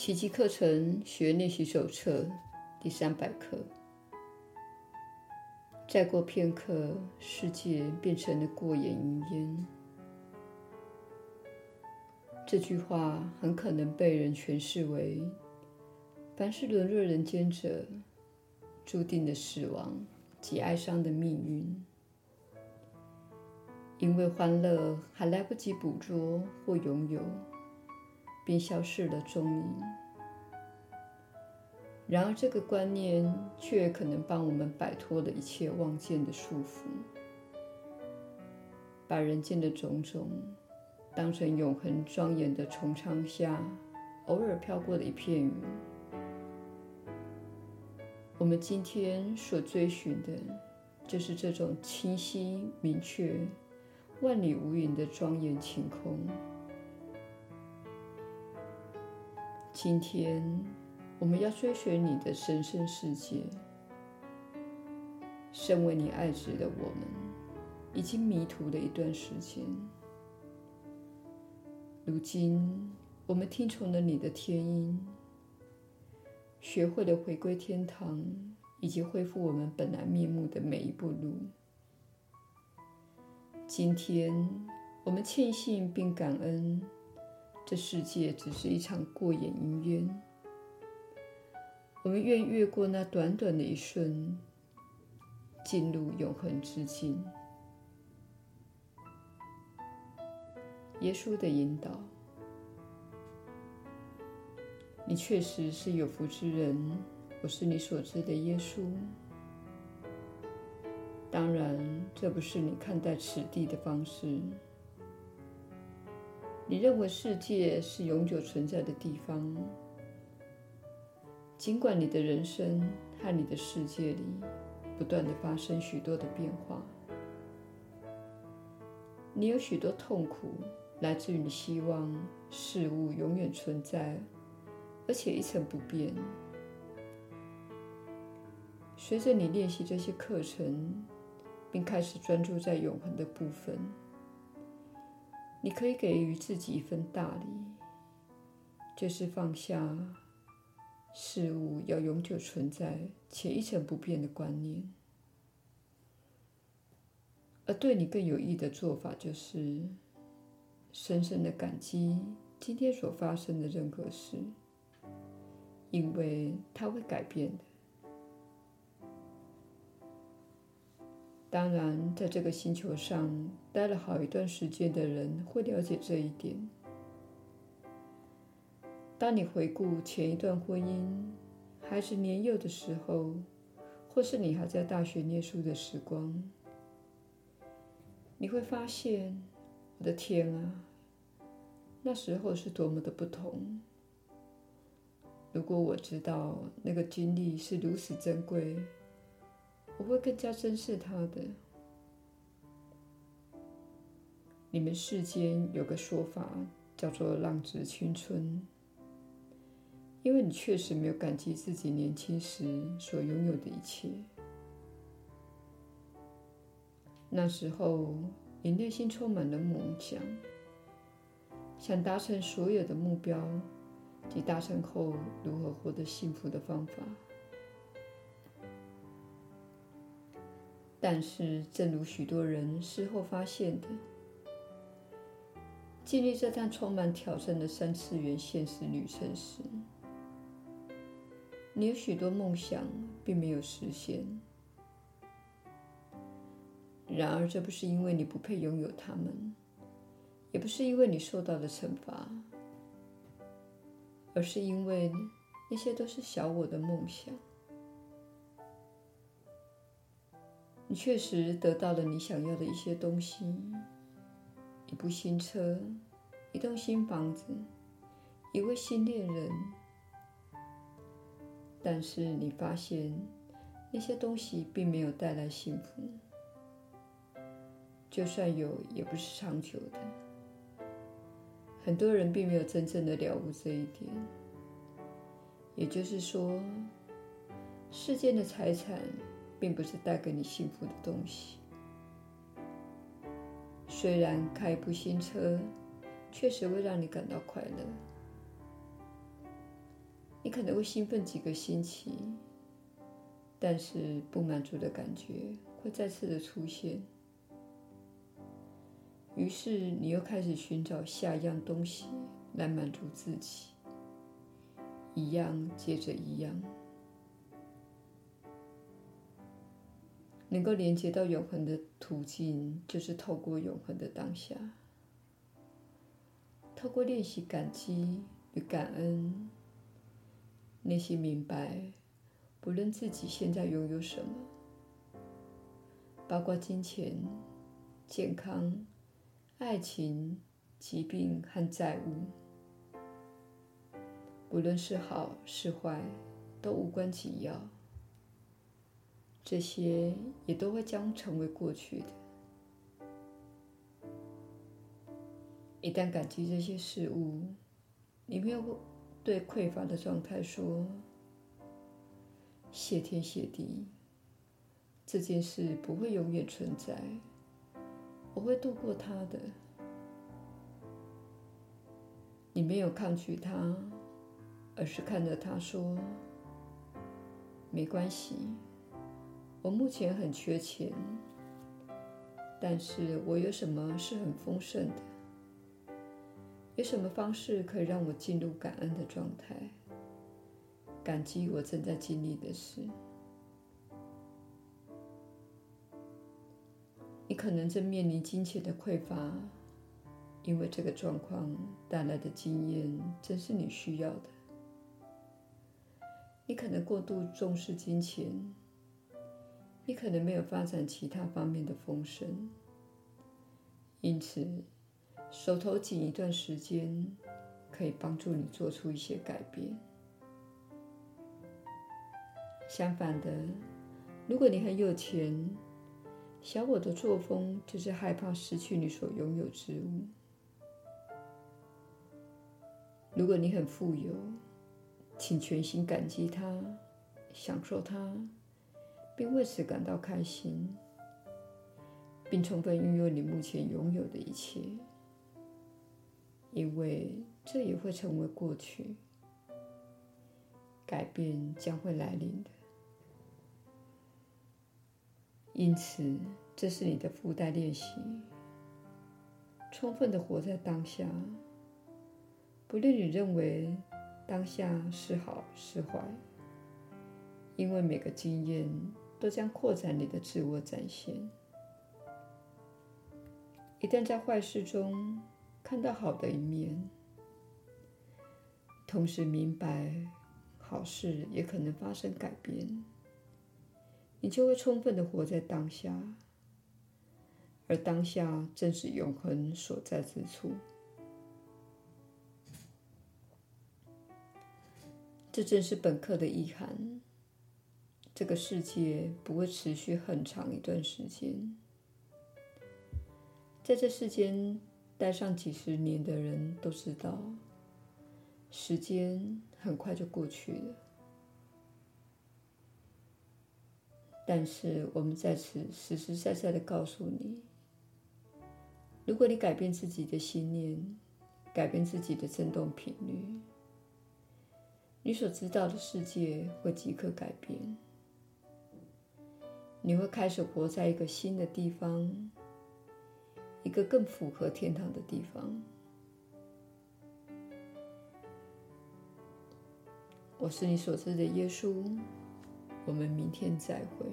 奇迹课程学练习手册第三百课。再过片刻，世界变成了过眼云烟。这句话很可能被人诠释为：凡是沦落人间者，注定的死亡及哀伤的命运，因为欢乐还来不及捕捉或拥有。便消失了踪影。然而，这个观念却可能帮我们摆脱了一切望见的束缚，把人间的种种当成永恒庄严的穹苍下偶尔飘过的一片云。我们今天所追寻的，就是这种清晰明确、万里无云的庄严晴空。今天，我们要追寻你的神圣世界。身为你爱子的我们，已经迷途了一段时间。如今，我们听从了你的天音，学会了回归天堂以及恢复我们本来面目的每一步路。今天，我们庆幸并感恩。这世界只是一场过眼云烟，我们愿越过那短短的一瞬，进入永恒之境。耶稣的引导，你确实是有福之人，我是你所知的耶稣。当然，这不是你看待此地的方式。你认为世界是永久存在的地方，尽管你的人生和你的世界里不断地发生许多的变化，你有许多痛苦来自于你希望事物永远存在，而且一成不变。随着你练习这些课程，并开始专注在永恒的部分。你可以给予自己一份大礼，就是放下事物要永久存在且一成不变的观念。而对你更有益的做法，就是深深的感激今天所发生的任何事，因为它会改变的。当然，在这个星球上待了好一段时间的人会了解这一点。当你回顾前一段婚姻、孩子年幼的时候，或是你还在大学念书的时光，你会发现，我的天啊，那时候是多么的不同。如果我知道那个经历是如此珍贵。我会更加珍视他的。你们世间有个说法叫做“浪子青春”，因为你确实没有感激自己年轻时所拥有的一切。那时候，你内心充满了梦想，想达成所有的目标及达成后如何获得幸福的方法。但是，正如许多人事后发现的，经历这趟充满挑战的三次元现实旅程时，你有许多梦想并没有实现。然而，这不是因为你不配拥有他们，也不是因为你受到了惩罚，而是因为那些都是小我的梦想。你确实得到了你想要的一些东西，一部新车，一栋新房子，一位新恋人。但是你发现那些东西并没有带来幸福，就算有，也不是长久的。很多人并没有真正的了悟这一点，也就是说，世间的财产。并不是带给你幸福的东西。虽然开一部新车确实会让你感到快乐，你可能会兴奋几个星期，但是不满足的感觉会再次的出现。于是你又开始寻找下一样东西来满足自己，一样接着一样。能够连接到永恒的途径，就是透过永恒的当下，透过练习感激与感恩，内心明白，不论自己现在拥有什么，包括金钱、健康、爱情、疾病和债务，不论是好是坏，都无关紧要。这些也都会将成为过去的。一旦感激这些事物，你没有对匮乏的状态说：“谢天谢地，这件事不会永远存在，我会度过它的。”你没有抗拒它，而是看着它说：“没关系。”我目前很缺钱，但是我有什么是很丰盛的？有什么方式可以让我进入感恩的状态？感激我正在经历的事。你可能正面临金钱的匮乏，因为这个状况带来的经验正是你需要的。你可能过度重视金钱。你可能没有发展其他方面的丰盛，因此手头紧一段时间可以帮助你做出一些改变。相反的，如果你很有钱，小我的作风就是害怕失去你所拥有之物。如果你很富有，请全心感激它，享受它。并为此感到开心，并充分运用你目前拥有的一切，因为这也会成为过去，改变将会来临的。因此，这是你的附带练习：充分的活在当下，不论你认为当下是好是坏，因为每个经验。都将扩展你的自我展现。一旦在坏事中看到好的一面，同时明白好事也可能发生改变，你就会充分的活在当下，而当下正是永恒所在之处。这正是本课的意涵。这个世界不会持续很长一段时间，在这世间待上几十年的人都知道，时间很快就过去了。但是我们在此实实在在的告诉你，如果你改变自己的信念，改变自己的振动频率，你所知道的世界会即刻改变。你会开始活在一个新的地方，一个更符合天堂的地方。我是你所知的耶稣，我们明天再会。